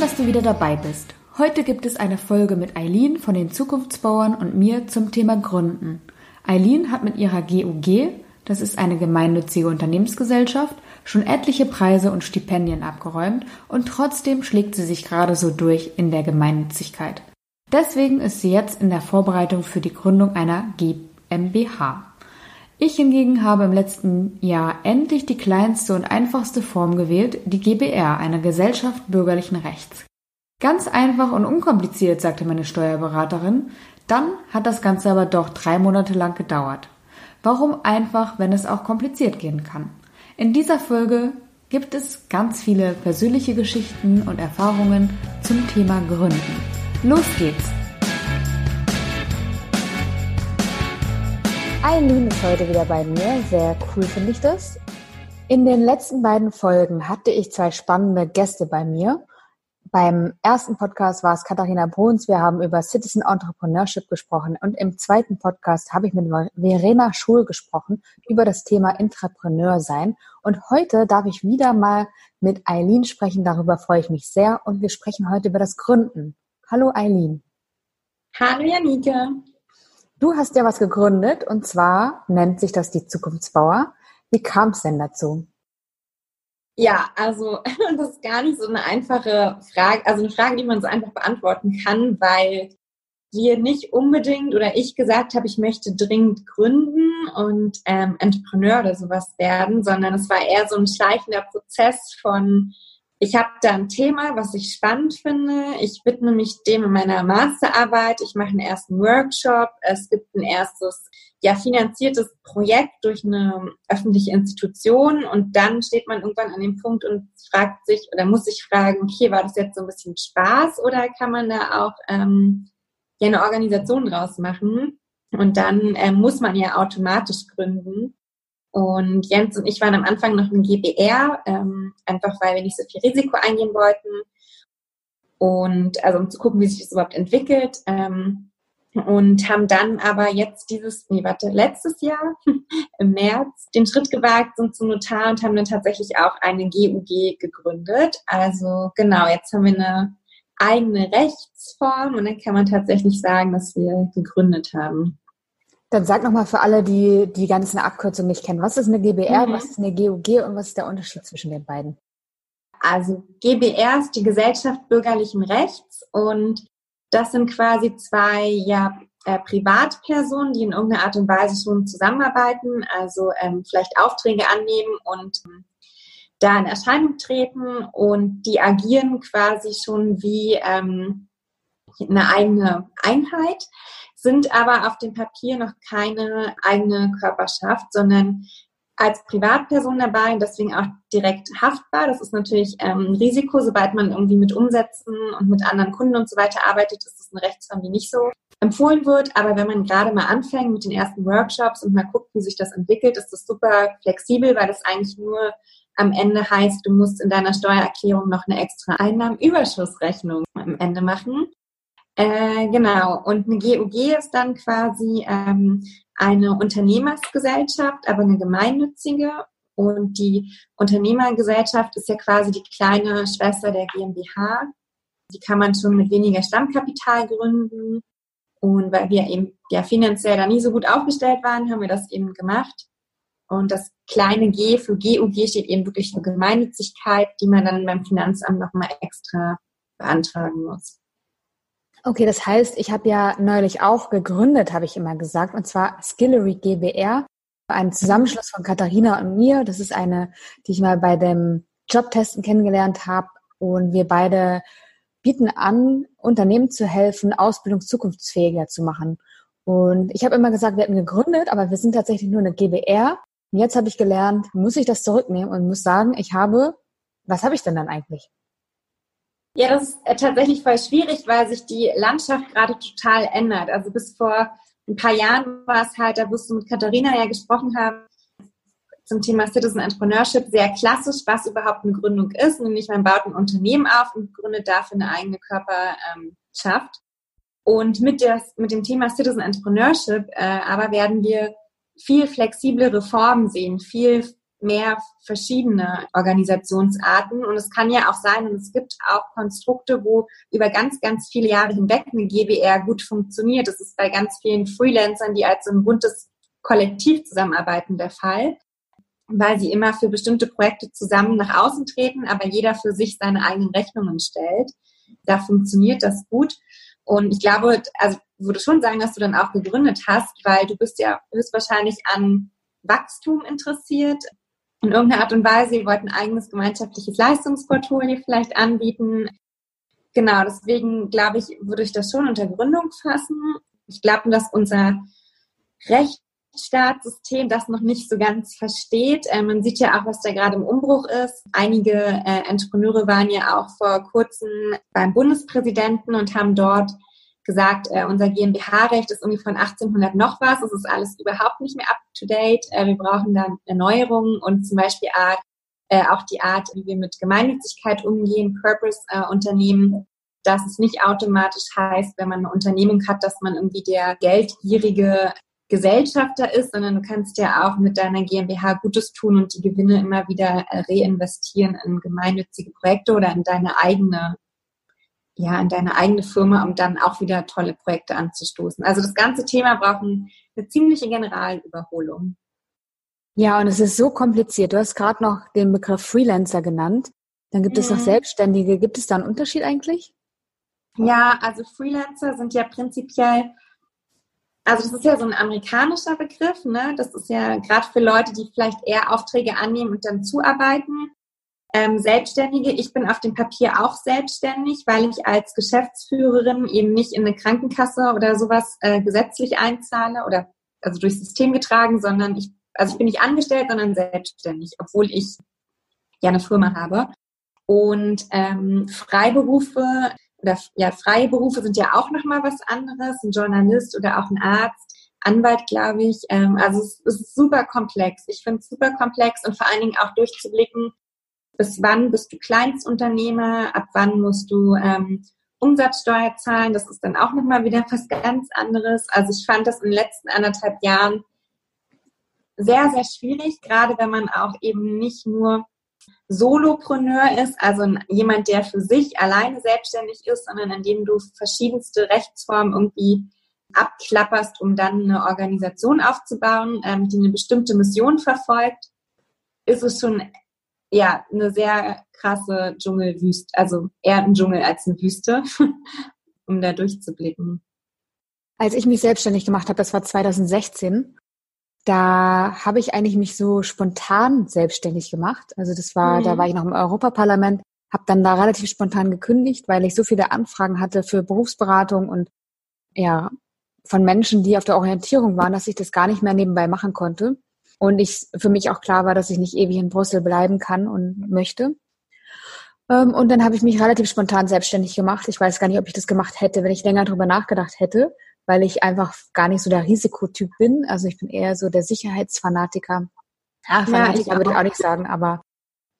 dass du wieder dabei bist. Heute gibt es eine Folge mit Eileen von den Zukunftsbauern und mir zum Thema Gründen. Eileen hat mit ihrer GUG, das ist eine gemeinnützige Unternehmensgesellschaft, schon etliche Preise und Stipendien abgeräumt und trotzdem schlägt sie sich gerade so durch in der Gemeinnützigkeit. Deswegen ist sie jetzt in der Vorbereitung für die Gründung einer GmbH. Ich hingegen habe im letzten Jahr endlich die kleinste und einfachste Form gewählt, die GBR, eine Gesellschaft bürgerlichen Rechts. Ganz einfach und unkompliziert, sagte meine Steuerberaterin. Dann hat das Ganze aber doch drei Monate lang gedauert. Warum einfach, wenn es auch kompliziert gehen kann? In dieser Folge gibt es ganz viele persönliche Geschichten und Erfahrungen zum Thema Gründen. Los geht's! Eileen ist heute wieder bei mir. Sehr cool finde ich das. In den letzten beiden Folgen hatte ich zwei spannende Gäste bei mir. Beim ersten Podcast war es Katharina Bruns. Wir haben über Citizen Entrepreneurship gesprochen. Und im zweiten Podcast habe ich mit Verena Schul gesprochen über das Thema Intrapreneur sein. Und heute darf ich wieder mal mit Eileen sprechen. Darüber freue ich mich sehr. Und wir sprechen heute über das Gründen. Hallo Eileen. Hallo Janike. Du hast ja was gegründet und zwar nennt sich das die Zukunftsbauer. Wie kam es denn dazu? Ja, also das ist gar nicht so eine einfache Frage, also eine Frage, die man so einfach beantworten kann, weil wir nicht unbedingt oder ich gesagt habe, ich möchte dringend gründen und ähm, Entrepreneur oder sowas werden, sondern es war eher so ein schleichender Prozess von ich habe da ein Thema, was ich spannend finde. Ich widme mich dem in meiner Masterarbeit. Ich mache einen ersten Workshop. Es gibt ein erstes, ja, finanziertes Projekt durch eine öffentliche Institution. Und dann steht man irgendwann an dem Punkt und fragt sich oder muss sich fragen, okay, war das jetzt so ein bisschen Spaß oder kann man da auch ähm, ja eine Organisation draus machen? Und dann ähm, muss man ja automatisch gründen. Und Jens und ich waren am Anfang noch im GBR, ähm, einfach weil wir nicht so viel Risiko eingehen wollten. Und also um zu gucken, wie sich das überhaupt entwickelt. Ähm, und haben dann aber jetzt dieses, nee, warte, letztes Jahr im März den Schritt gewagt, sind zum Notar und haben dann tatsächlich auch eine GUG gegründet. Also genau, jetzt haben wir eine eigene Rechtsform und dann kann man tatsächlich sagen, dass wir gegründet haben. Dann sag nochmal für alle, die die ganzen Abkürzungen nicht kennen, was ist eine GBR, mhm. was ist eine GUG und was ist der Unterschied zwischen den beiden? Also GBR ist die Gesellschaft bürgerlichen Rechts und das sind quasi zwei ja, äh, Privatpersonen, die in irgendeiner Art und Weise schon zusammenarbeiten, also ähm, vielleicht Aufträge annehmen und ähm, da in Erscheinung treten und die agieren quasi schon wie ähm, eine eigene Einheit sind aber auf dem Papier noch keine eigene Körperschaft, sondern als Privatperson dabei und deswegen auch direkt haftbar. Das ist natürlich ähm, ein Risiko, sobald man irgendwie mit Umsätzen und mit anderen Kunden und so weiter arbeitet, ist das eine Rechtsform, die nicht so empfohlen wird. Aber wenn man gerade mal anfängt mit den ersten Workshops und mal guckt, wie sich das entwickelt, ist das super flexibel, weil das eigentlich nur am Ende heißt, du musst in deiner Steuererklärung noch eine extra Einnahmenüberschussrechnung am Ende machen. Äh, genau, und eine GUG ist dann quasi ähm, eine Unternehmersgesellschaft, aber eine gemeinnützige. Und die Unternehmergesellschaft ist ja quasi die kleine Schwester der GmbH. Die kann man schon mit weniger Stammkapital gründen. Und weil wir eben ja finanziell da nie so gut aufgestellt waren, haben wir das eben gemacht. Und das kleine G für GUG steht eben wirklich für Gemeinnützigkeit, die man dann beim Finanzamt nochmal extra beantragen muss. Okay, das heißt, ich habe ja neulich auch gegründet, habe ich immer gesagt, und zwar Skillery GBR, ein Zusammenschluss von Katharina und mir. Das ist eine, die ich mal bei dem Jobtesten kennengelernt habe. Und wir beide bieten an, Unternehmen zu helfen, Ausbildung zukunftsfähiger zu machen. Und ich habe immer gesagt, wir hätten gegründet, aber wir sind tatsächlich nur eine GBR. Und jetzt habe ich gelernt, muss ich das zurücknehmen und muss sagen, ich habe, was habe ich denn dann eigentlich? Ja, das ist äh, tatsächlich voll schwierig, weil sich die Landschaft gerade total ändert. Also bis vor ein paar Jahren war es halt, da wirst du mit Katharina ja gesprochen haben, zum Thema Citizen Entrepreneurship sehr klassisch, was überhaupt eine Gründung ist. Nämlich man baut ein Unternehmen auf und gründet dafür eine eigene Körperschaft. Und mit, der, mit dem Thema Citizen Entrepreneurship äh, aber werden wir viel flexiblere Formen sehen, viel mehr verschiedene Organisationsarten. Und es kann ja auch sein, und es gibt auch Konstrukte, wo über ganz, ganz viele Jahre hinweg eine GBR gut funktioniert. Das ist bei ganz vielen Freelancern, die als ein buntes Kollektiv zusammenarbeiten, der Fall, weil sie immer für bestimmte Projekte zusammen nach außen treten, aber jeder für sich seine eigenen Rechnungen stellt. Da funktioniert das gut. Und ich glaube, also würde schon sagen, dass du dann auch gegründet hast, weil du bist ja höchstwahrscheinlich an Wachstum interessiert. In irgendeiner Art und Weise, ihr wollt ein eigenes gemeinschaftliches Leistungsportfolio vielleicht anbieten. Genau, deswegen glaube ich, würde ich das schon unter Gründung fassen. Ich glaube, dass unser Rechtsstaatssystem das noch nicht so ganz versteht. Äh, man sieht ja auch, was da gerade im Umbruch ist. Einige äh, Entrepreneure waren ja auch vor kurzem beim Bundespräsidenten und haben dort gesagt, äh, unser GmbH-Recht ist irgendwie von 1800 noch was. Es ist alles überhaupt nicht mehr up to date. Äh, wir brauchen dann Erneuerungen und zum Beispiel Art, äh, auch die Art, wie wir mit Gemeinnützigkeit umgehen, Purpose-Unternehmen, äh, dass es nicht automatisch heißt, wenn man eine Unternehmung hat, dass man irgendwie der geldgierige Gesellschafter ist, sondern du kannst ja auch mit deiner GmbH Gutes tun und die Gewinne immer wieder äh, reinvestieren in gemeinnützige Projekte oder in deine eigene ja, in deine eigene Firma, um dann auch wieder tolle Projekte anzustoßen. Also das ganze Thema braucht eine ziemliche Generalüberholung. Ja, und es ist so kompliziert. Du hast gerade noch den Begriff Freelancer genannt. Dann gibt mhm. es noch mhm. Selbstständige. Gibt es da einen Unterschied eigentlich? Ja, also Freelancer sind ja prinzipiell, also das ist ja so ein amerikanischer Begriff, ne? Das ist ja gerade für Leute, die vielleicht eher Aufträge annehmen und dann zuarbeiten. Ähm, Selbstständige, ich bin auf dem Papier auch selbstständig, weil ich als Geschäftsführerin eben nicht in eine Krankenkasse oder sowas äh, gesetzlich einzahle oder also durchs System getragen, sondern ich, also ich bin nicht angestellt, sondern selbstständig, obwohl ich ja eine Firma habe. Und ähm, Freiberufe oder ja, freie Berufe sind ja auch nochmal was anderes, ein Journalist oder auch ein Arzt, Anwalt, glaube ich. Ähm, also es, es ist super komplex. Ich finde es super komplex und vor allen Dingen auch durchzublicken, bis wann bist du Kleinstunternehmer, ab wann musst du ähm, Umsatzsteuer zahlen. Das ist dann auch nochmal wieder was ganz anderes. Also ich fand das in den letzten anderthalb Jahren sehr, sehr schwierig, gerade wenn man auch eben nicht nur Solopreneur ist, also jemand, der für sich alleine selbstständig ist, sondern in dem du verschiedenste Rechtsformen irgendwie abklapperst, um dann eine Organisation aufzubauen, ähm, die eine bestimmte Mission verfolgt, ist es schon ja, eine sehr krasse Dschungelwüste, also eher ein Dschungel als eine Wüste, um da durchzublicken. Als ich mich selbstständig gemacht habe, das war 2016, da habe ich eigentlich mich so spontan selbstständig gemacht. Also das war, mhm. da war ich noch im Europaparlament, habe dann da relativ spontan gekündigt, weil ich so viele Anfragen hatte für Berufsberatung und ja, von Menschen, die auf der Orientierung waren, dass ich das gar nicht mehr nebenbei machen konnte. Und ich für mich auch klar war, dass ich nicht ewig in Brüssel bleiben kann und möchte. Ähm, und dann habe ich mich relativ spontan selbstständig gemacht. Ich weiß gar nicht, ob ich das gemacht hätte, wenn ich länger drüber nachgedacht hätte, weil ich einfach gar nicht so der Risikotyp bin. Also ich bin eher so der Sicherheitsfanatiker. Ja, Fanatiker ja, würde ich auch nicht sagen, aber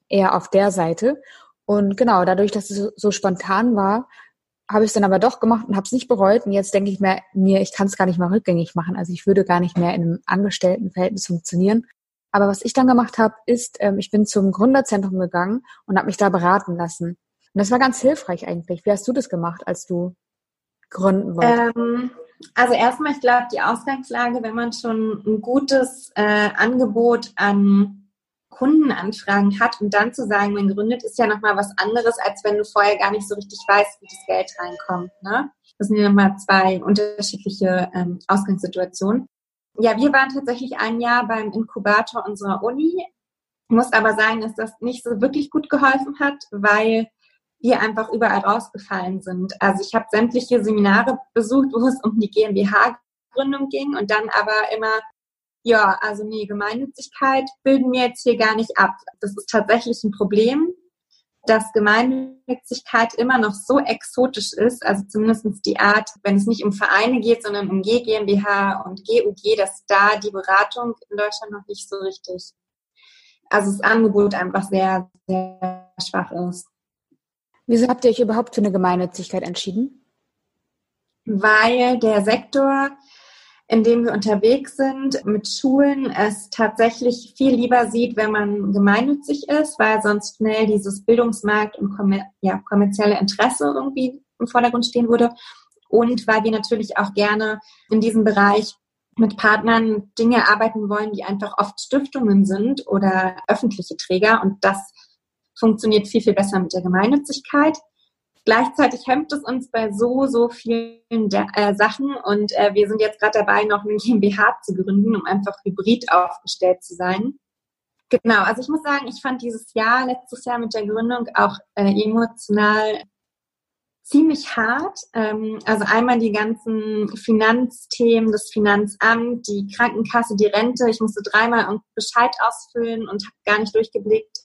eher auf der Seite. Und genau, dadurch, dass es so spontan war, habe ich es dann aber doch gemacht und habe es nicht bereut. Und jetzt denke ich mir, mir ich kann es gar nicht mehr rückgängig machen. Also ich würde gar nicht mehr in einem Angestelltenverhältnis funktionieren. Aber was ich dann gemacht habe, ist, ähm, ich bin zum Gründerzentrum gegangen und habe mich da beraten lassen. Und das war ganz hilfreich eigentlich. Wie hast du das gemacht, als du gründen wolltest? Ähm, also erstmal, ich glaube, die Ausgangslage, wenn man schon ein gutes äh, Angebot an Kundenanfragen hat und dann zu sagen, man gründet, ist ja nochmal was anderes, als wenn du vorher gar nicht so richtig weißt, wie das Geld reinkommt. Ne? Das sind ja nochmal zwei unterschiedliche ähm, Ausgangssituationen. Ja, wir waren tatsächlich ein Jahr beim Inkubator unserer Uni. Muss aber sagen, dass das nicht so wirklich gut geholfen hat, weil wir einfach überall rausgefallen sind. Also ich habe sämtliche Seminare besucht, wo es um die GmbH-Gründung ging und dann aber immer ja, also nee, Gemeinnützigkeit bilden wir jetzt hier gar nicht ab. Das ist tatsächlich ein Problem, dass Gemeinnützigkeit immer noch so exotisch ist, also zumindest die Art, wenn es nicht um Vereine geht, sondern um G GmbH und GUG, dass da die Beratung in Deutschland noch nicht so richtig, also das Angebot einfach sehr, sehr schwach ist. Wieso habt ihr euch überhaupt für eine Gemeinnützigkeit entschieden? Weil der Sektor in dem wir unterwegs sind, mit Schulen es tatsächlich viel lieber sieht, wenn man gemeinnützig ist, weil sonst schnell dieses Bildungsmarkt und kommer ja, kommerzielle Interesse irgendwie im Vordergrund stehen würde. Und weil wir natürlich auch gerne in diesem Bereich mit Partnern Dinge arbeiten wollen, die einfach oft Stiftungen sind oder öffentliche Träger. Und das funktioniert viel, viel besser mit der Gemeinnützigkeit. Gleichzeitig hemmt es uns bei so, so vielen äh, Sachen und äh, wir sind jetzt gerade dabei, noch eine GmbH zu gründen, um einfach hybrid aufgestellt zu sein. Genau, also ich muss sagen, ich fand dieses Jahr, letztes Jahr mit der Gründung auch äh, emotional ziemlich hart. Ähm, also einmal die ganzen Finanzthemen, das Finanzamt, die Krankenkasse, die Rente. Ich musste dreimal Bescheid ausfüllen und habe gar nicht durchgeblickt,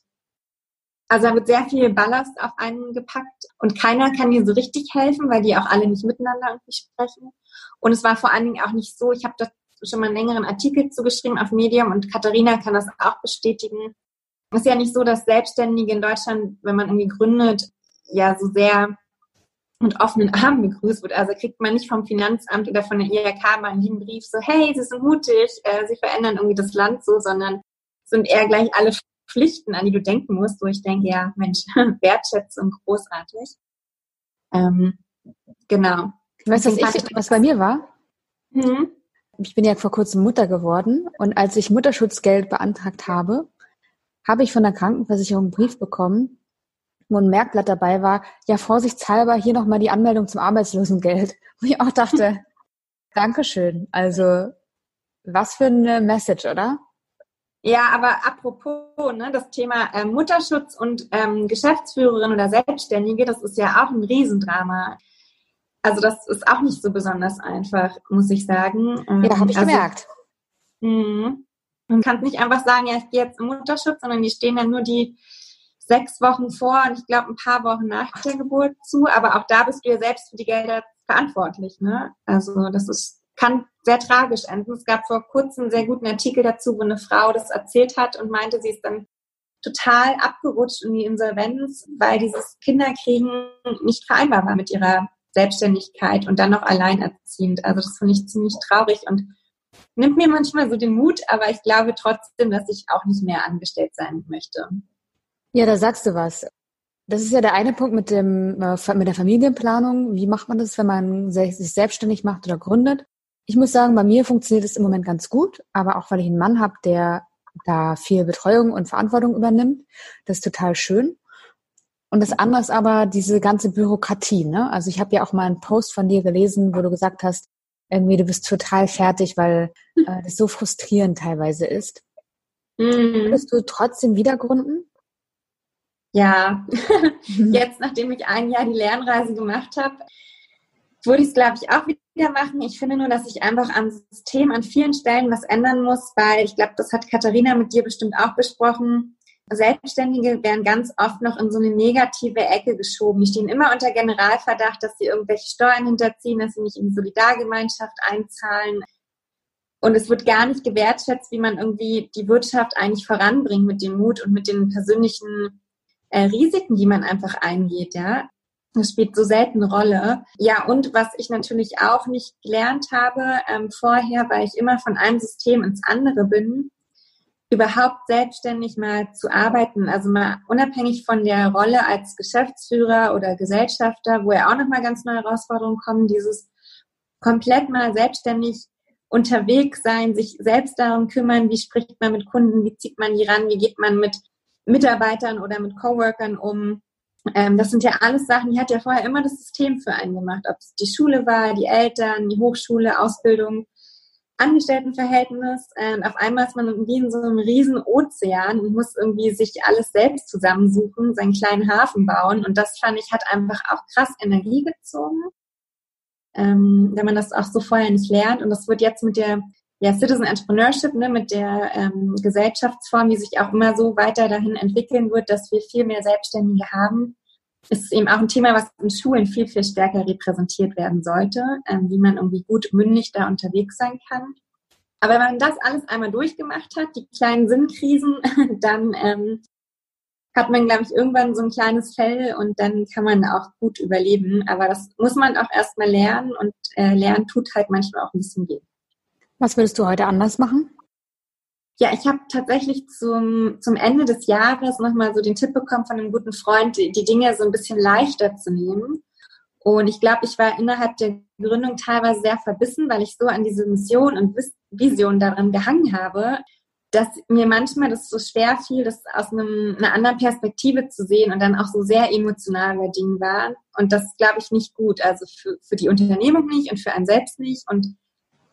also da wird sehr viel Ballast auf einen gepackt und keiner kann dir so richtig helfen, weil die auch alle nicht miteinander irgendwie sprechen. Und es war vor allen Dingen auch nicht so, ich habe da schon mal einen längeren Artikel zugeschrieben auf Medium und Katharina kann das auch bestätigen. Es ist ja nicht so, dass Selbstständige in Deutschland, wenn man irgendwie gründet, ja so sehr mit offenen Armen begrüßt wird. Also kriegt man nicht vom Finanzamt oder von der IHK mal einen Brief so, hey, Sie sind mutig, äh, Sie verändern irgendwie das Land so, sondern sind eher gleich alle Pflichten, an die du denken musst, wo ich denke, ja, Mensch, Wertschätzung, großartig. Ähm, genau. Weißt du, was, ich, was bei mir war? Mhm. Ich bin ja vor kurzem Mutter geworden und als ich Mutterschutzgeld beantragt habe, habe ich von der Krankenversicherung einen Brief bekommen, wo ein Merkblatt dabei war, ja, vorsichtshalber hier nochmal die Anmeldung zum Arbeitslosengeld. Wo ich auch dachte, Dankeschön. Also, was für eine Message, oder? Ja, aber apropos, ne, das Thema äh, Mutterschutz und ähm, Geschäftsführerin oder Selbstständige, das ist ja auch ein Riesendrama. Also das ist auch nicht so besonders einfach, muss ich sagen. Ähm, ja, habe ich also, gemerkt. Mh, man kann nicht einfach sagen, ja, ich gehe jetzt im Mutterschutz, sondern die stehen dann nur die sechs Wochen vor und ich glaube ein paar Wochen nach der Geburt zu. Aber auch da bist du ja selbst für die Gelder verantwortlich. Ne? Also das ist kann sehr tragisch enden. Es gab vor kurzem einen sehr guten Artikel dazu, wo eine Frau das erzählt hat und meinte, sie ist dann total abgerutscht in die Insolvenz, weil dieses Kinderkriegen nicht vereinbar war mit ihrer Selbstständigkeit und dann noch alleinerziehend. Also das finde ich ziemlich traurig und nimmt mir manchmal so den Mut, aber ich glaube trotzdem, dass ich auch nicht mehr angestellt sein möchte. Ja, da sagst du was. Das ist ja der eine Punkt mit dem äh, mit der Familienplanung. Wie macht man das, wenn man sich selbstständig macht oder gründet? Ich muss sagen, bei mir funktioniert es im Moment ganz gut, aber auch weil ich einen Mann habe, der da viel Betreuung und Verantwortung übernimmt. Das ist total schön. Und das andere ist aber diese ganze Bürokratie. Ne? Also ich habe ja auch mal einen Post von dir gelesen, wo du gesagt hast, irgendwie du bist total fertig, weil äh, das so frustrierend teilweise ist. Mhm. Würdest du trotzdem wieder gründen? Ja, jetzt nachdem ich ein Jahr die Lernreise gemacht habe, würde ich es, glaube ich, auch wieder machen. Ich finde nur, dass ich einfach am System an vielen Stellen was ändern muss, weil ich glaube, das hat Katharina mit dir bestimmt auch besprochen. Selbstständige werden ganz oft noch in so eine negative Ecke geschoben. Die stehen immer unter Generalverdacht, dass sie irgendwelche Steuern hinterziehen, dass sie nicht in die Solidargemeinschaft einzahlen. Und es wird gar nicht gewertschätzt, wie man irgendwie die Wirtschaft eigentlich voranbringt mit dem Mut und mit den persönlichen äh, Risiken, die man einfach eingeht, ja. Das spielt so selten eine Rolle. Ja, und was ich natürlich auch nicht gelernt habe ähm, vorher, weil ich immer von einem System ins andere bin, überhaupt selbstständig mal zu arbeiten. Also mal unabhängig von der Rolle als Geschäftsführer oder Gesellschafter, wo ja auch nochmal ganz neue Herausforderungen kommen, dieses komplett mal selbstständig unterwegs sein, sich selbst darum kümmern, wie spricht man mit Kunden, wie zieht man die ran, wie geht man mit Mitarbeitern oder mit Coworkern um ähm, das sind ja alles Sachen, die hat ja vorher immer das System für einen gemacht. Ob es die Schule war, die Eltern, die Hochschule, Ausbildung, Angestelltenverhältnis. Und auf einmal ist man irgendwie in so einem riesen Ozean und muss irgendwie sich alles selbst zusammensuchen, seinen kleinen Hafen bauen. Und das fand ich, hat einfach auch krass Energie gezogen. Ähm, wenn man das auch so vorher nicht lernt. Und das wird jetzt mit der ja, Citizen Entrepreneurship, ne, mit der ähm, Gesellschaftsform, die sich auch immer so weiter dahin entwickeln wird, dass wir viel mehr Selbstständige haben, ist eben auch ein Thema, was in Schulen viel, viel stärker repräsentiert werden sollte, ähm, wie man irgendwie gut mündig da unterwegs sein kann. Aber wenn man das alles einmal durchgemacht hat, die kleinen Sinnkrisen, dann ähm, hat man, glaube ich, irgendwann so ein kleines Fell und dann kann man auch gut überleben. Aber das muss man auch erstmal lernen und äh, lernen tut halt manchmal auch ein bisschen weh. Was würdest du heute anders machen? Ja, ich habe tatsächlich zum, zum Ende des Jahres nochmal so den Tipp bekommen von einem guten Freund, die, die Dinge so ein bisschen leichter zu nehmen. Und ich glaube, ich war innerhalb der Gründung teilweise sehr verbissen, weil ich so an diese Mission und Vision daran gehangen habe, dass mir manchmal das so schwer fiel, das aus einem, einer anderen Perspektive zu sehen und dann auch so sehr emotional bei Dingen war. Und das glaube ich nicht gut. Also für, für die Unternehmung nicht und für einen selbst nicht. Und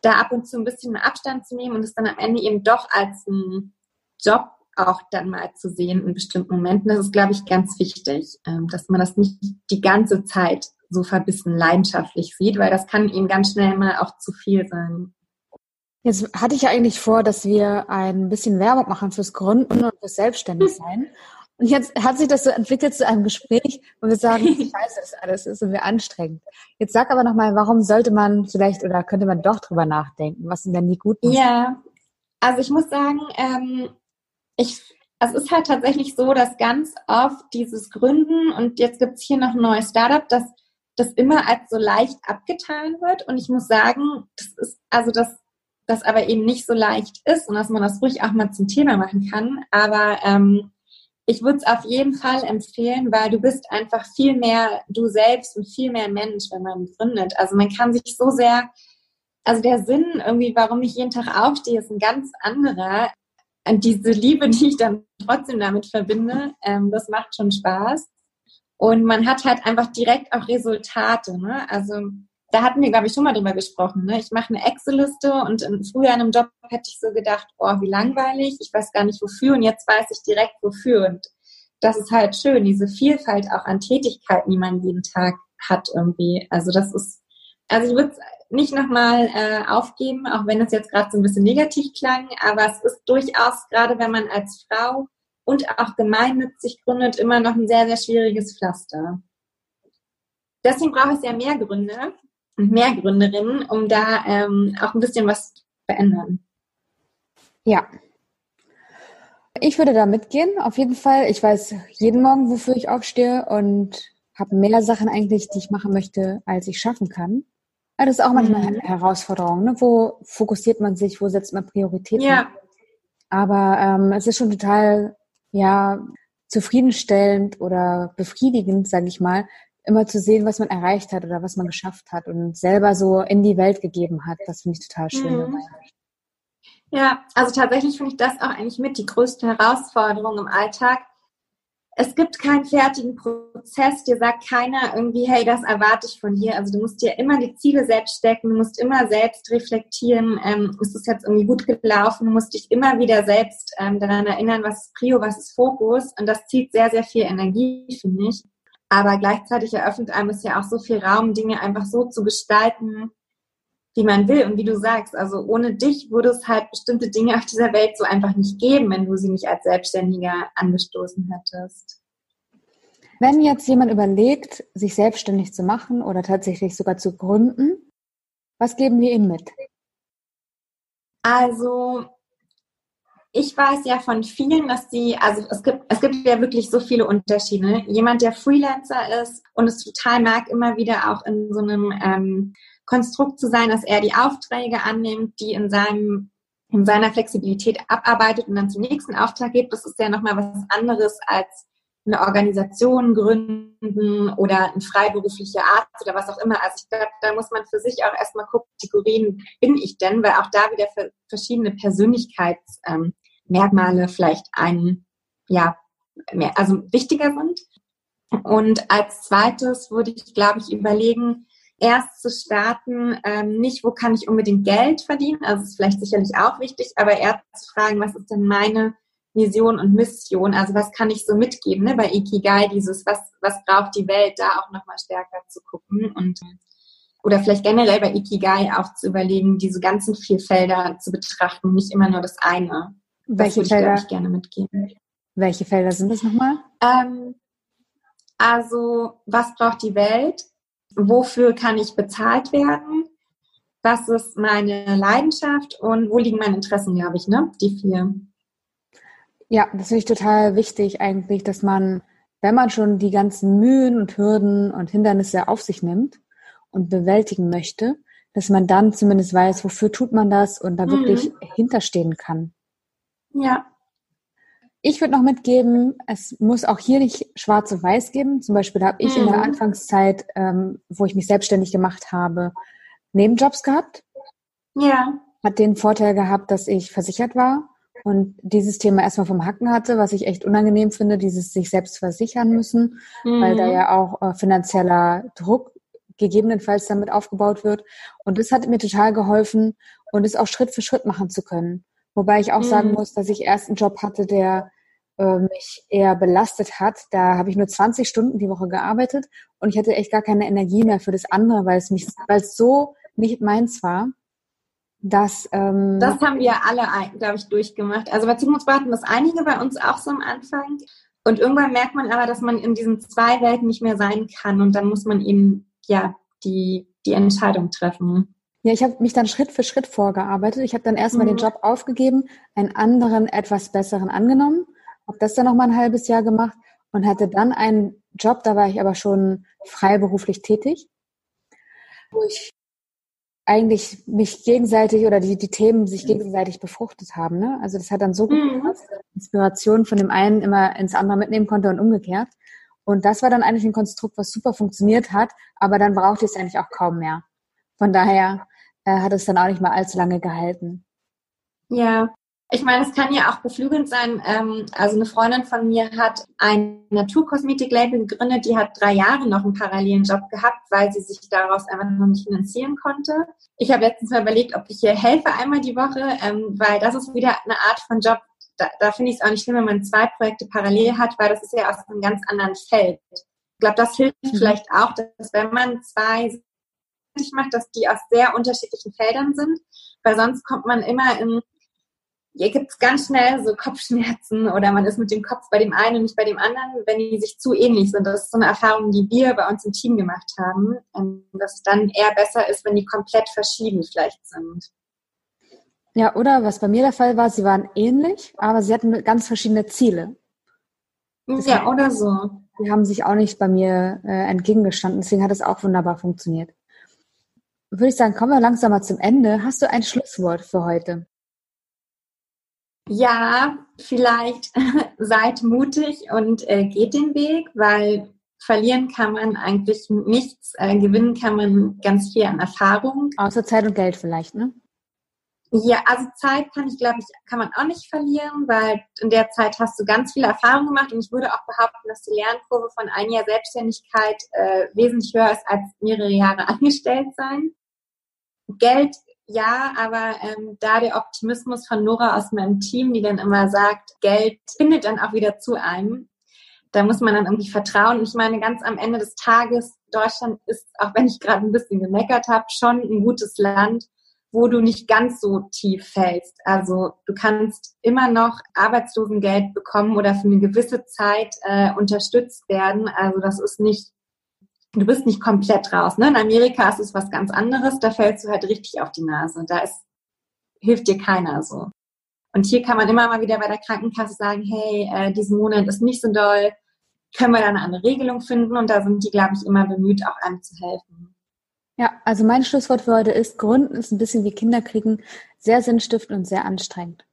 da ab und zu ein bisschen Abstand zu nehmen und es dann am Ende eben doch als einen Job auch dann mal zu sehen in bestimmten Momenten. Das ist, glaube ich, ganz wichtig, ähm, dass man das nicht die ganze Zeit so verbissen leidenschaftlich sieht, weil das kann eben ganz schnell mal auch zu viel sein. Jetzt hatte ich ja eigentlich vor, dass wir ein bisschen Werbung machen fürs Gründen und fürs Selbstständigsein. Und jetzt hat sich das so entwickelt zu einem Gespräch, wo wir sagen, scheiße, das alles ist und wir anstrengend. Jetzt sag aber nochmal, warum sollte man vielleicht oder könnte man doch drüber nachdenken? Was sind denn die guten? Ja, also ich muss sagen, ähm, ich, es ist halt tatsächlich so, dass ganz oft dieses Gründen und jetzt gibt's hier noch ein neues Startup, dass das immer als so leicht abgetan wird. Und ich muss sagen, das ist, also das, das aber eben nicht so leicht ist und dass man das ruhig auch mal zum Thema machen kann. Aber ähm, ich würde es auf jeden Fall empfehlen, weil du bist einfach viel mehr du selbst und viel mehr Mensch, wenn man gründet. Also man kann sich so sehr, also der Sinn irgendwie, warum ich jeden Tag aufstehe, ist ein ganz anderer. Und diese Liebe, die ich dann trotzdem damit verbinde, ähm, das macht schon Spaß. Und man hat halt einfach direkt auch Resultate. Ne? Also da hatten wir, glaube ich, schon mal drüber gesprochen. Ne? Ich mache eine Excel-Liste und früher in einem Job hätte ich so gedacht, oh, wie langweilig, ich weiß gar nicht wofür und jetzt weiß ich direkt wofür. Und das ist halt schön, diese Vielfalt auch an Tätigkeiten, die man jeden Tag hat irgendwie. Also das ist, also ich würde es nicht nochmal äh, aufgeben, auch wenn es jetzt gerade so ein bisschen negativ klang, aber es ist durchaus, gerade wenn man als Frau und auch gemeinnützig gründet, immer noch ein sehr, sehr schwieriges Pflaster. Deswegen braucht es ja mehr Gründe, und mehr Gründerinnen, um da ähm, auch ein bisschen was zu verändern. Ja. Ich würde da mitgehen, auf jeden Fall. Ich weiß jeden Morgen, wofür ich aufstehe und habe mehr Sachen eigentlich, die ich machen möchte, als ich schaffen kann. Aber das ist auch manchmal mhm. eine Herausforderung. Ne? Wo fokussiert man sich, wo setzt man Prioritäten? Ja. Aber ähm, es ist schon total ja zufriedenstellend oder befriedigend, sage ich mal, immer zu sehen, was man erreicht hat oder was man geschafft hat und selber so in die Welt gegeben hat. Das finde ich total schön mhm. Ja, also tatsächlich finde ich das auch eigentlich mit die größte Herausforderung im Alltag. Es gibt keinen fertigen Prozess, dir sagt keiner irgendwie, hey, das erwarte ich von dir. Also du musst dir immer die Ziele selbst stecken, du musst immer selbst reflektieren, ähm, ist es jetzt irgendwie gut gelaufen, du musst dich immer wieder selbst ähm, daran erinnern, was ist Prio, was ist Fokus. Und das zieht sehr, sehr viel Energie, finde ich. Aber gleichzeitig eröffnet einem es ja auch so viel Raum, Dinge einfach so zu gestalten, wie man will. Und wie du sagst, also ohne dich würde es halt bestimmte Dinge auf dieser Welt so einfach nicht geben, wenn du sie nicht als Selbstständiger angestoßen hättest. Wenn jetzt jemand überlegt, sich selbstständig zu machen oder tatsächlich sogar zu gründen, was geben wir ihm mit? Also ich weiß ja von vielen, dass sie, also es gibt, es gibt ja wirklich so viele Unterschiede. Jemand, der Freelancer ist und es total mag, immer wieder auch in so einem ähm, Konstrukt zu sein, dass er die Aufträge annimmt, die in seinem in seiner Flexibilität abarbeitet und dann zum nächsten Auftrag geht. Das ist ja nochmal was anderes als eine Organisation gründen oder ein freiberuflicher Arzt oder was auch immer. Also ich glaube, da muss man für sich auch erstmal gucken, Kategorien bin ich denn, weil auch da wieder verschiedene Persönlichkeits, ähm, Merkmale vielleicht ein, ja, mehr, also wichtiger sind. Und als zweites würde ich, glaube ich, überlegen, erst zu starten, ähm, nicht, wo kann ich unbedingt Geld verdienen, also ist vielleicht sicherlich auch wichtig, aber erst zu fragen, was ist denn meine Vision und Mission, also was kann ich so mitgeben, ne, bei Ikigai, dieses, was, was braucht die Welt, da auch nochmal stärker zu gucken und oder vielleicht generell bei Ikigai auch zu überlegen, diese ganzen vier Felder zu betrachten, nicht immer nur das eine. Welche das würde Felder? ich, gerne mitgeben. Welche Felder sind das nochmal? Ähm, also, was braucht die Welt? Wofür kann ich bezahlt werden? Was ist meine Leidenschaft und wo liegen meine Interessen, glaube ich, ne? Die vier. Ja, das finde ich total wichtig eigentlich, dass man, wenn man schon die ganzen Mühen und Hürden und Hindernisse auf sich nimmt und bewältigen möchte, dass man dann zumindest weiß, wofür tut man das und da wirklich mhm. hinterstehen kann. Ja. Ich würde noch mitgeben, es muss auch hier nicht schwarz und weiß geben. Zum Beispiel habe ich mhm. in der mhm. Anfangszeit, ähm, wo ich mich selbstständig gemacht habe, Nebenjobs gehabt. Ja. Hat den Vorteil gehabt, dass ich versichert war und dieses Thema erstmal vom Hacken hatte, was ich echt unangenehm finde, dieses sich selbst versichern müssen, mhm. weil da mhm. ja auch äh, finanzieller Druck gegebenenfalls damit aufgebaut wird. Und das hat mir total geholfen und es auch Schritt für Schritt machen zu können. Wobei ich auch mhm. sagen muss, dass ich erst einen Job hatte, der äh, mich eher belastet hat. Da habe ich nur 20 Stunden die Woche gearbeitet und ich hatte echt gar keine Energie mehr für das andere, weil es mich, weil es so nicht meins war. Dass, ähm, das haben wir alle, glaube ich, durchgemacht. Also bei Zukunftsbau hatten das einige bei uns auch so am Anfang. Und irgendwann merkt man aber, dass man in diesen zwei Welten nicht mehr sein kann. Und dann muss man eben ja die, die Entscheidung treffen. Ja, ich habe mich dann Schritt für Schritt vorgearbeitet. Ich habe dann erstmal mhm. den Job aufgegeben, einen anderen, etwas besseren angenommen, habe das dann noch mal ein halbes Jahr gemacht und hatte dann einen Job, da war ich aber schon freiberuflich tätig, wo ich eigentlich mich gegenseitig oder die, die Themen sich gegenseitig befruchtet haben. Ne? Also das hat dann so gut mhm. gepasst, dass Inspiration von dem einen immer ins andere mitnehmen konnte und umgekehrt. Und das war dann eigentlich ein Konstrukt, was super funktioniert hat, aber dann brauchte ich es eigentlich auch kaum mehr. Von daher äh, hat es dann auch nicht mal allzu lange gehalten. Ja, ich meine, es kann ja auch beflügelnd sein. Ähm, also eine Freundin von mir hat ein Naturkosmetik-Label gegründet, die hat drei Jahre noch einen parallelen Job gehabt, weil sie sich daraus einfach noch nicht finanzieren konnte. Ich habe letztens mal überlegt, ob ich ihr helfe einmal die Woche, ähm, weil das ist wieder eine Art von Job, da, da finde ich es auch nicht schlimm, wenn man zwei Projekte parallel hat, weil das ist ja aus einem ganz anderen Feld. Ich glaube, das hilft mhm. vielleicht auch, dass wenn man zwei macht, dass die aus sehr unterschiedlichen Feldern sind, weil sonst kommt man immer in, hier gibt es ganz schnell so Kopfschmerzen oder man ist mit dem Kopf bei dem einen und nicht bei dem anderen, wenn die sich zu ähnlich sind. Das ist so eine Erfahrung, die wir bei uns im Team gemacht haben, ähm, dass es dann eher besser ist, wenn die komplett verschieden vielleicht sind. Ja, oder was bei mir der Fall war, sie waren ähnlich, aber sie hatten ganz verschiedene Ziele. Das ja, oder so. Die haben sich auch nicht bei mir äh, entgegengestanden, deswegen hat es auch wunderbar funktioniert würde ich sagen, kommen wir langsam mal zum Ende. Hast du ein Schlusswort für heute? Ja, vielleicht seid mutig und äh, geht den Weg, weil verlieren kann man eigentlich nichts, äh, gewinnen kann man ganz viel an Erfahrung. Außer Zeit und Geld vielleicht, ne? Ja, also Zeit kann ich, glaube ich, kann man auch nicht verlieren, weil in der Zeit hast du ganz viele Erfahrungen gemacht und ich würde auch behaupten, dass die Lernkurve von ein Jahr Selbstständigkeit äh, wesentlich höher ist als mehrere Jahre angestellt sein. Geld ja, aber ähm, da der Optimismus von Nora aus meinem Team, die dann immer sagt, Geld findet dann auch wieder zu einem, da muss man dann irgendwie vertrauen. Ich meine, ganz am Ende des Tages, Deutschland ist, auch wenn ich gerade ein bisschen gemeckert habe, schon ein gutes Land, wo du nicht ganz so tief fällst. Also du kannst immer noch Arbeitslosengeld bekommen oder für eine gewisse Zeit äh, unterstützt werden. Also das ist nicht du bist nicht komplett raus. Ne? In Amerika ist es was ganz anderes, da fällst du halt richtig auf die Nase. Da ist, hilft dir keiner so. Und hier kann man immer mal wieder bei der Krankenkasse sagen, hey, äh, diesen Monat ist nicht so doll, können wir da eine andere Regelung finden? Und da sind die, glaube ich, immer bemüht, auch einem zu helfen. Ja, also mein Schlusswort für heute ist, Gründen ist ein bisschen wie Kinderkriegen, sehr sinnstiftend und sehr anstrengend.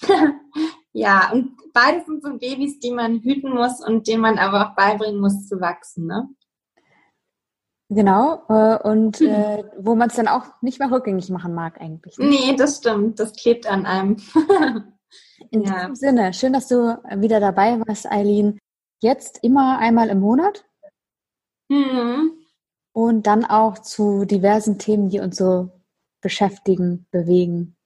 ja, und beides sind so Babys, die man hüten muss und denen man aber auch beibringen muss zu wachsen, ne? Genau, äh, und mhm. äh, wo man es dann auch nicht mehr rückgängig machen mag eigentlich. Ne? Nee, das stimmt. Das klebt an einem. In ja. diesem Sinne, schön, dass du wieder dabei warst, Eileen. Jetzt immer einmal im Monat. Mhm. Und dann auch zu diversen Themen, die uns so beschäftigen, bewegen.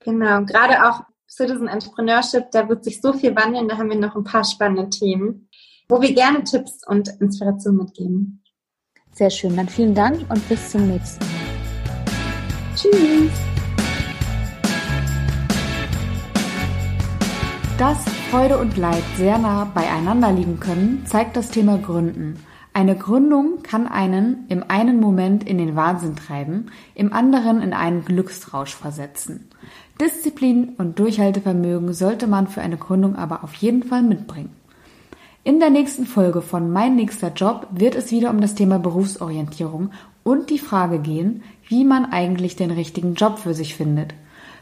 Genau, gerade auch Citizen Entrepreneurship, da wird sich so viel wandeln, da haben wir noch ein paar spannende Themen, wo wir gerne Tipps und Inspiration mitgeben. Sehr schön. Dann vielen Dank und bis zum nächsten Mal. Tschüss. Dass Freude und Leid sehr nah beieinander liegen können, zeigt das Thema Gründen. Eine Gründung kann einen im einen Moment in den Wahnsinn treiben, im anderen in einen Glücksrausch versetzen. Disziplin und Durchhaltevermögen sollte man für eine Gründung aber auf jeden Fall mitbringen. In der nächsten Folge von Mein nächster Job wird es wieder um das Thema Berufsorientierung und die Frage gehen, wie man eigentlich den richtigen Job für sich findet.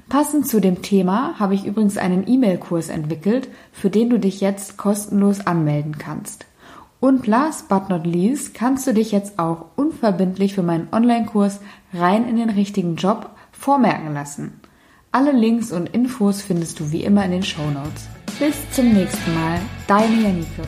Passend zu dem Thema habe ich übrigens einen E-Mail-Kurs entwickelt, für den du dich jetzt kostenlos anmelden kannst. Und last but not least kannst du dich jetzt auch unverbindlich für meinen Online-Kurs rein in den richtigen Job vormerken lassen. Alle Links und Infos findest du wie immer in den Show Notes. Bis zum nächsten Mal, deine Janike.